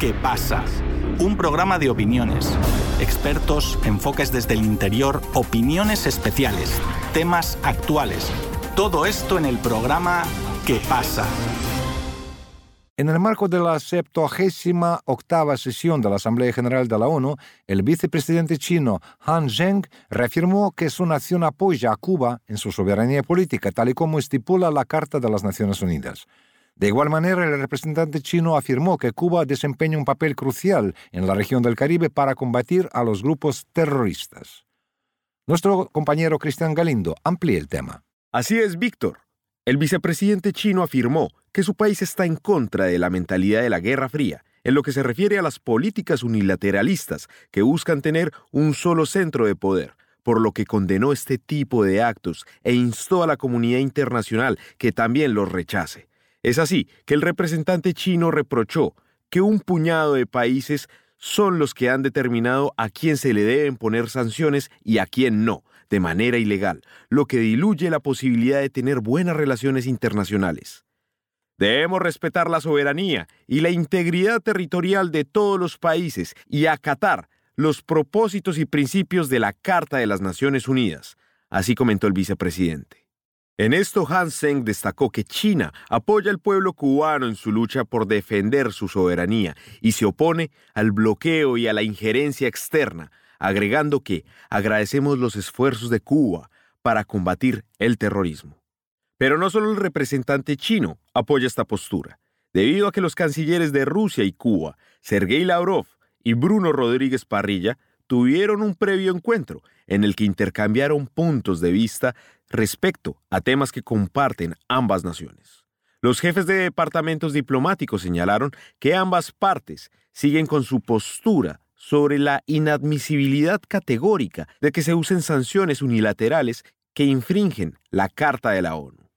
¿Qué pasa? Un programa de opiniones, expertos, enfoques desde el interior, opiniones especiales, temas actuales. Todo esto en el programa ¿Qué pasa? En el marco de la 78 octava sesión de la Asamblea General de la ONU, el vicepresidente chino Han Zheng reafirmó que su nación apoya a Cuba en su soberanía política, tal y como estipula la Carta de las Naciones Unidas. De igual manera, el representante chino afirmó que Cuba desempeña un papel crucial en la región del Caribe para combatir a los grupos terroristas. Nuestro compañero Cristian Galindo amplía el tema. Así es, Víctor. El vicepresidente chino afirmó que su país está en contra de la mentalidad de la Guerra Fría en lo que se refiere a las políticas unilateralistas que buscan tener un solo centro de poder, por lo que condenó este tipo de actos e instó a la comunidad internacional que también los rechace. Es así que el representante chino reprochó que un puñado de países son los que han determinado a quién se le deben poner sanciones y a quién no, de manera ilegal, lo que diluye la posibilidad de tener buenas relaciones internacionales. Debemos respetar la soberanía y la integridad territorial de todos los países y acatar los propósitos y principios de la Carta de las Naciones Unidas, así comentó el vicepresidente. En esto Han Seng destacó que China apoya al pueblo cubano en su lucha por defender su soberanía y se opone al bloqueo y a la injerencia externa, agregando que agradecemos los esfuerzos de Cuba para combatir el terrorismo. Pero no solo el representante chino apoya esta postura, debido a que los cancilleres de Rusia y Cuba, Sergei Lavrov y Bruno Rodríguez Parrilla, tuvieron un previo encuentro en el que intercambiaron puntos de vista respecto a temas que comparten ambas naciones. Los jefes de departamentos diplomáticos señalaron que ambas partes siguen con su postura sobre la inadmisibilidad categórica de que se usen sanciones unilaterales que infringen la Carta de la ONU.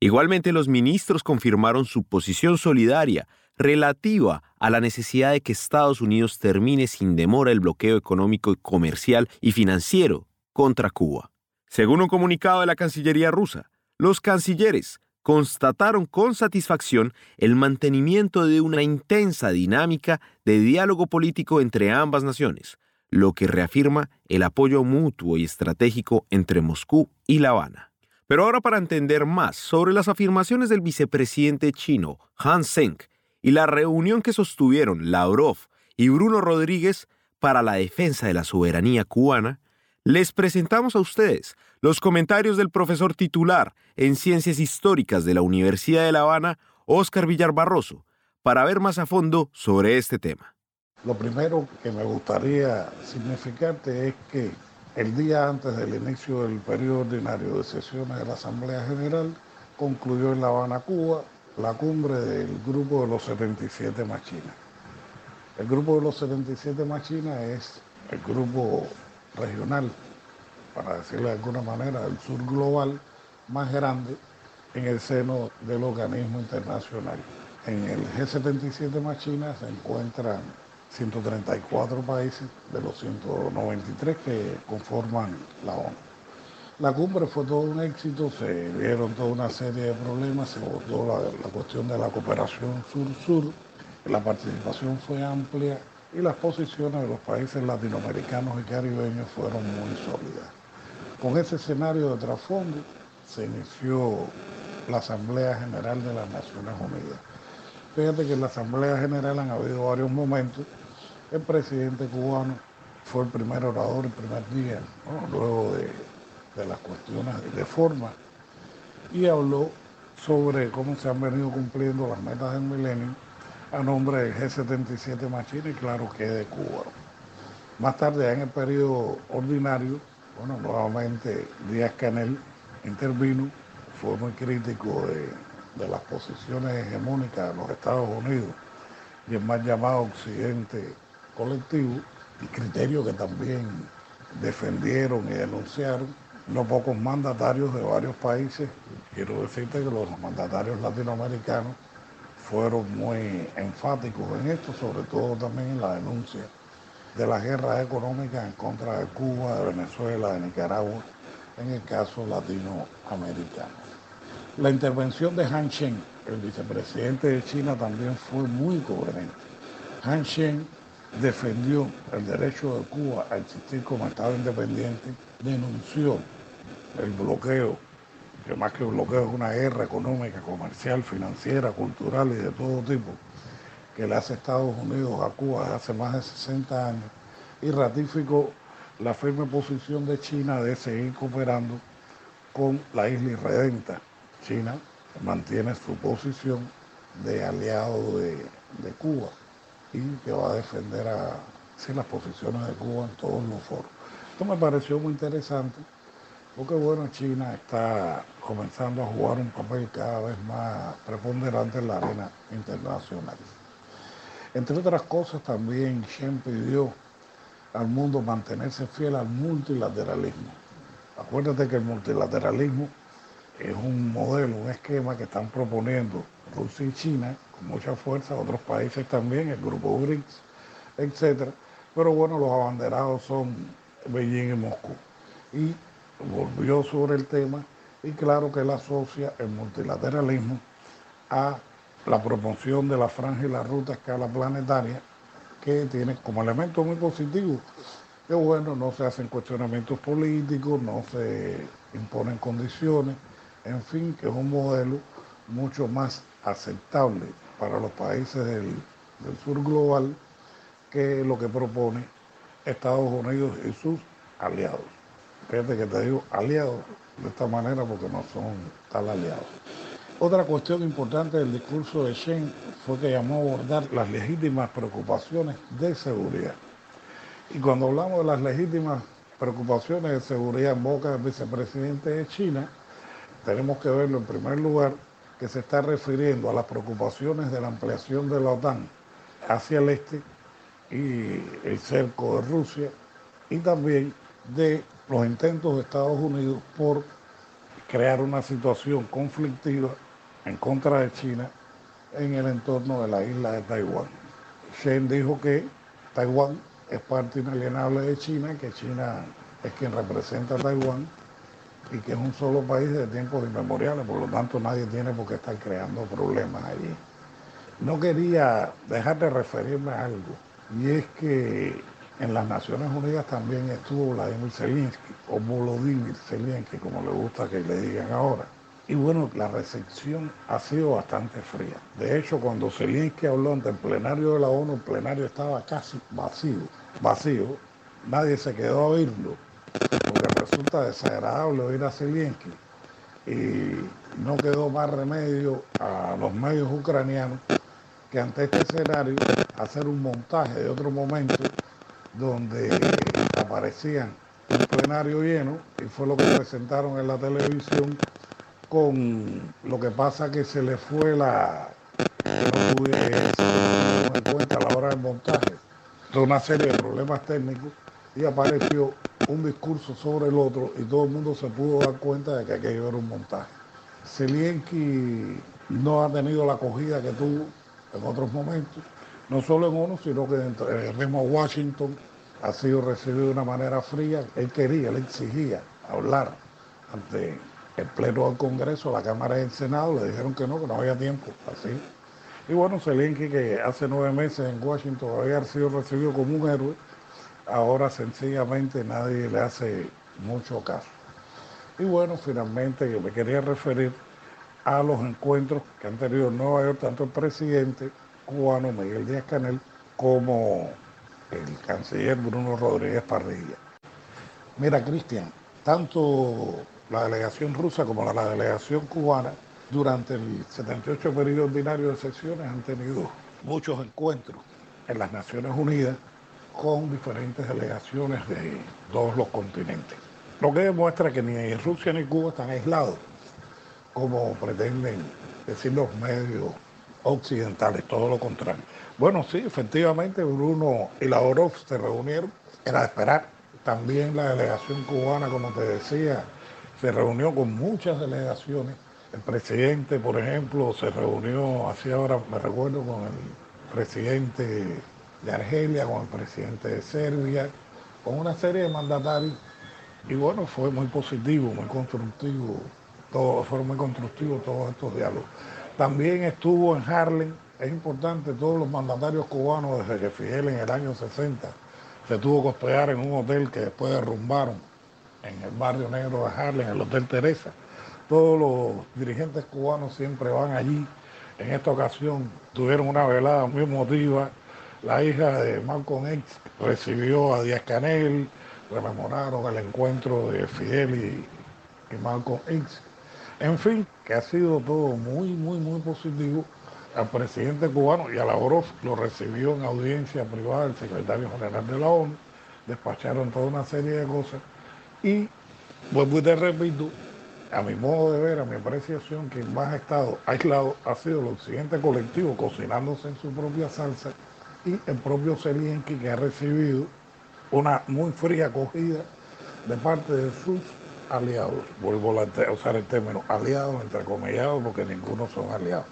Igualmente, los ministros confirmaron su posición solidaria relativa a la necesidad de que Estados Unidos termine sin demora el bloqueo económico, comercial y financiero contra Cuba. Según un comunicado de la Cancillería rusa, los cancilleres constataron con satisfacción el mantenimiento de una intensa dinámica de diálogo político entre ambas naciones, lo que reafirma el apoyo mutuo y estratégico entre Moscú y La Habana. Pero ahora para entender más sobre las afirmaciones del vicepresidente chino Han Seng y la reunión que sostuvieron Lavrov y Bruno Rodríguez para la defensa de la soberanía cubana, les presentamos a ustedes los comentarios del profesor titular en Ciencias Históricas de la Universidad de La Habana, Óscar Villar Barroso, para ver más a fondo sobre este tema. Lo primero que me gustaría significarte es que el día antes del inicio del periodo ordinario de sesiones de la Asamblea General concluyó en La Habana, Cuba, la cumbre del Grupo de los 77 Machinas. El Grupo de los 77 Machinas es el grupo regional, para decirlo de alguna manera, el sur global más grande en el seno del organismo internacional. En el G77 más China se encuentran 134 países de los 193 que conforman la ONU. La cumbre fue todo un éxito, se vieron toda una serie de problemas, se abordó la, la cuestión de la cooperación sur-sur, la participación fue amplia y las posiciones de los países latinoamericanos y caribeños fueron muy sólidas. Con ese escenario de trasfondo se inició la Asamblea General de las Naciones Unidas. Fíjate que en la Asamblea General han habido varios momentos. El presidente cubano fue el primer orador el primer día, luego de, de las cuestiones de forma, y habló sobre cómo se han venido cumpliendo las metas del milenio a nombre del G77 Machine y claro que de Cuba. Más tarde, en el periodo ordinario, bueno, nuevamente Díaz Canel intervino, fue muy crítico de, de las posiciones hegemónicas de los Estados Unidos y el más llamado Occidente colectivo, y criterio que también defendieron y denunciaron no pocos mandatarios de varios países. Quiero decirte que los mandatarios latinoamericanos fueron muy enfáticos en esto, sobre todo también en la denuncia de las guerras económicas en contra de Cuba, de Venezuela, de Nicaragua, en el caso latinoamericano. La intervención de Han Shen, el vicepresidente de China, también fue muy coherente. Han Shen defendió el derecho de Cuba a existir como Estado independiente, denunció el bloqueo, que más que bloqueo es una guerra económica, comercial, financiera, cultural y de todo tipo, que le hace Estados Unidos a Cuba desde hace más de 60 años, y ratificó la firme posición de China de seguir cooperando con la isla irredenta. China mantiene su posición de aliado de, de Cuba y que va a defender a, las posiciones de Cuba en todos los foros. Esto me pareció muy interesante porque bueno, China está comenzando a jugar un papel cada vez más preponderante en la arena internacional. Entre otras cosas, también Shen pidió al mundo mantenerse fiel al multilateralismo. Acuérdate que el multilateralismo es un modelo, un esquema que están proponiendo Rusia y China con mucha fuerza, otros países también, el grupo BRICS, etc. Pero bueno, los abanderados son Beijing y Moscú. Y volvió sobre el tema y claro que él asocia el multilateralismo a la promoción de la franja y la ruta a escala planetaria, que tiene como elemento muy positivo que bueno, no se hacen cuestionamientos políticos, no se imponen condiciones, en fin, que es un modelo mucho más aceptable para los países del, sur global que lo que propone Estados Unidos y sus aliados. Fíjate que te digo aliados de esta manera porque no son tal aliados. Otra cuestión importante del discurso de Shen fue que llamó a abordar las legítimas preocupaciones de seguridad. Y cuando hablamos de las legítimas preocupaciones de seguridad en boca del vicepresidente de China, tenemos que verlo en primer lugar que se está refiriendo a las preocupaciones de la ampliación de la OTAN hacia el este y el cerco de Rusia y también de los intentos de Estados Unidos por crear una situación conflictiva en contra de China en el entorno de la isla de Taiwán. Shen dijo que Taiwán es parte inalienable de China, que China es quien representa a Taiwán y que es un solo país de tiempos inmemoriales, por lo tanto nadie tiene por qué estar creando problemas allí. No quería dejar de referirme a algo, y es que en las Naciones Unidas también estuvo Vladimir Zelensky, o Volodymyr Zelensky, como le gusta que le digan ahora. Y bueno, la recepción ha sido bastante fría. De hecho, cuando Zelensky habló ante el plenario de la ONU, el plenario estaba casi vacío, vacío. Nadie se quedó a oírlo porque resulta desagradable oír a Zelensky y no quedó más remedio a los medios ucranianos que ante este escenario hacer un montaje de otro momento donde aparecían un plenario lleno y fue lo que presentaron en la televisión con lo que pasa que se le fue la no pude en cuenta a la hora del montaje de una serie de problemas técnicos y apareció un discurso sobre el otro y todo el mundo se pudo dar cuenta de que aquello era un montaje. Zelensky no ha tenido la acogida que tuvo en otros momentos, no solo en ONU, sino que en el mismo Washington ha sido recibido de una manera fría. Él quería, él exigía hablar ante el Pleno del Congreso, la Cámara y el Senado, le dijeron que no, que no había tiempo, así. Y bueno, Zelensky, que hace nueve meses en Washington había sido recibido como un héroe, ahora sencillamente nadie le hace mucho caso. Y bueno, finalmente me quería referir a los encuentros que han tenido en Nueva York tanto el presidente cubano Miguel Díaz Canel como el canciller Bruno Rodríguez Parrilla. Mira, Cristian, tanto la delegación rusa como la delegación cubana durante el 78 periodo ordinario de sesiones han tenido muchos encuentros en las Naciones Unidas con diferentes delegaciones de todos los continentes. Lo que demuestra que ni Rusia ni Cuba están aislados, como pretenden decir los medios occidentales, todo lo contrario. Bueno, sí, efectivamente Bruno y Lavrov se reunieron, era de esperar. También la delegación cubana, como te decía, se reunió con muchas delegaciones. El presidente, por ejemplo, se reunió, así ahora me recuerdo, con el presidente de Argelia, con el presidente de Serbia, con una serie de mandatarios. Y bueno, fue muy positivo, muy constructivo, todo, fueron muy constructivos todos estos diálogos. También estuvo en Harlem es importante, todos los mandatarios cubanos desde que Fidel en el año 60 se tuvo que hospedar en un hotel que después derrumbaron en el barrio negro de Harlem, el Hotel Teresa. Todos los dirigentes cubanos siempre van allí. En esta ocasión tuvieron una velada muy emotiva. La hija de Malcolm X recibió a Díaz Canel, rememoraron el encuentro de Fidel y, y Malcolm X. En fin, que ha sido todo muy, muy, muy positivo. Al presidente cubano y a la OROF lo recibió en audiencia privada el secretario general de la ONU, despacharon toda una serie de cosas y vuelvo y te repito, a mi modo de ver, a mi apreciación, quien más ha estado aislado ha sido el occidente colectivo cocinándose en su propia salsa y el propio Zelensky que ha recibido una muy fría acogida de parte de sus aliados. Vuelvo a usar el término aliados, entrecomillados, porque ninguno son aliados.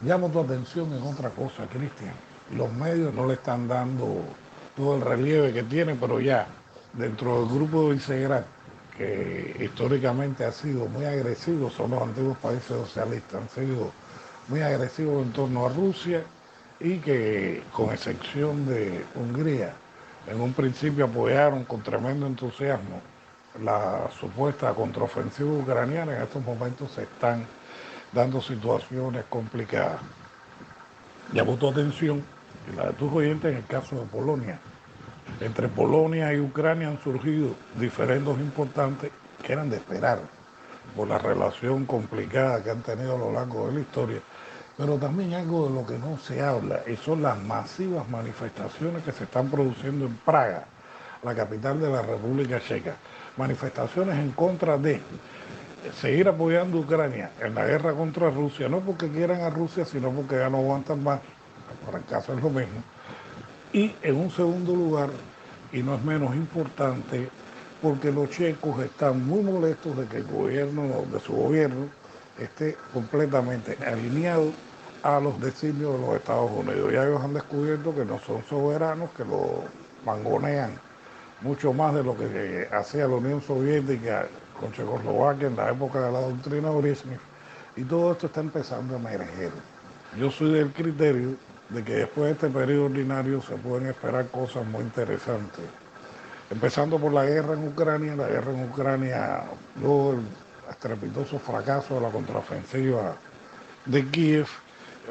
Llamo tu atención en otra cosa, Cristian. Los medios no le están dando todo el relieve que tienen, pero ya dentro del grupo de Visegrad, que históricamente ha sido muy agresivo, son los antiguos países socialistas, han sido muy agresivos en torno a Rusia y que con excepción de Hungría, en un principio apoyaron con tremendo entusiasmo la supuesta contraofensiva ucraniana, en estos momentos se están dando situaciones complicadas. Llamó tu atención, la de tus oyentes, en el caso de Polonia. Entre Polonia y Ucrania han surgido diferendos importantes que eran de esperar por la relación complicada que han tenido a lo largo de la historia, pero también algo de lo que no se habla, y son las masivas manifestaciones que se están produciendo en Praga, la capital de la República Checa. Manifestaciones en contra de seguir apoyando a Ucrania en la guerra contra Rusia, no porque quieran a Rusia, sino porque ya no aguantan más, por el caso es lo mismo. Y en un segundo lugar, y no es menos importante, porque los checos están muy molestos de que el gobierno, de su gobierno, esté completamente alineado a los designios de los Estados Unidos. Ya ellos han descubierto que no son soberanos, que lo mangonean mucho más de lo que hacía la Unión Soviética con Checoslovaquia en la época de la doctrina Brezhnev, y todo esto está empezando a emerger. Yo soy del criterio de que después de este periodo ordinario se pueden esperar cosas muy interesantes. Empezando por la guerra en Ucrania, la guerra en Ucrania, luego el estrepitoso fracaso de la contraofensiva de Kiev,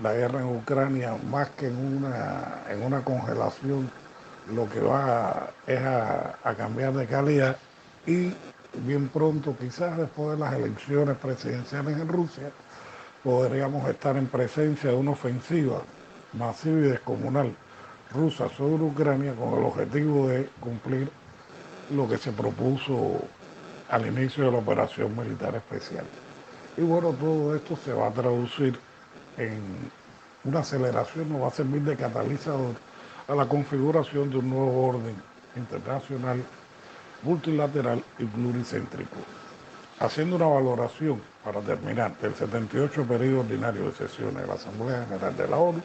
la guerra en Ucrania, más que en una, en una congelación, lo que va es a, a cambiar de calidad y bien pronto, quizás después de las elecciones presidenciales en Rusia, podríamos estar en presencia de una ofensiva masiva y descomunal rusa sobre Ucrania con el objetivo de cumplir lo que se propuso al inicio de la operación militar especial. Y bueno, todo esto se va a traducir en una aceleración, nos va a servir de catalizador a la configuración de un nuevo orden internacional multilateral y pluricéntrico. Haciendo una valoración, para terminar, del 78 periodo ordinario de sesiones de la Asamblea General de la ONU,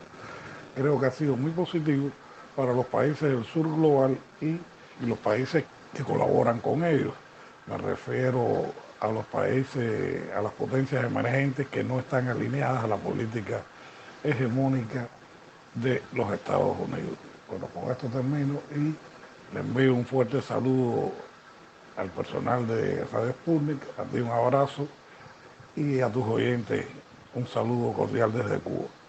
creo que ha sido muy positivo para los países del sur global y, los países que colaboran con ellos. Me refiero a los países, a las potencias emergentes que no están alineadas a la política hegemónica de los Estados Unidos. Bueno, con esto termino y le envío un fuerte saludo al personal de Radio Sputnik, a ti un abrazo y a tus oyentes un saludo cordial desde Cuba.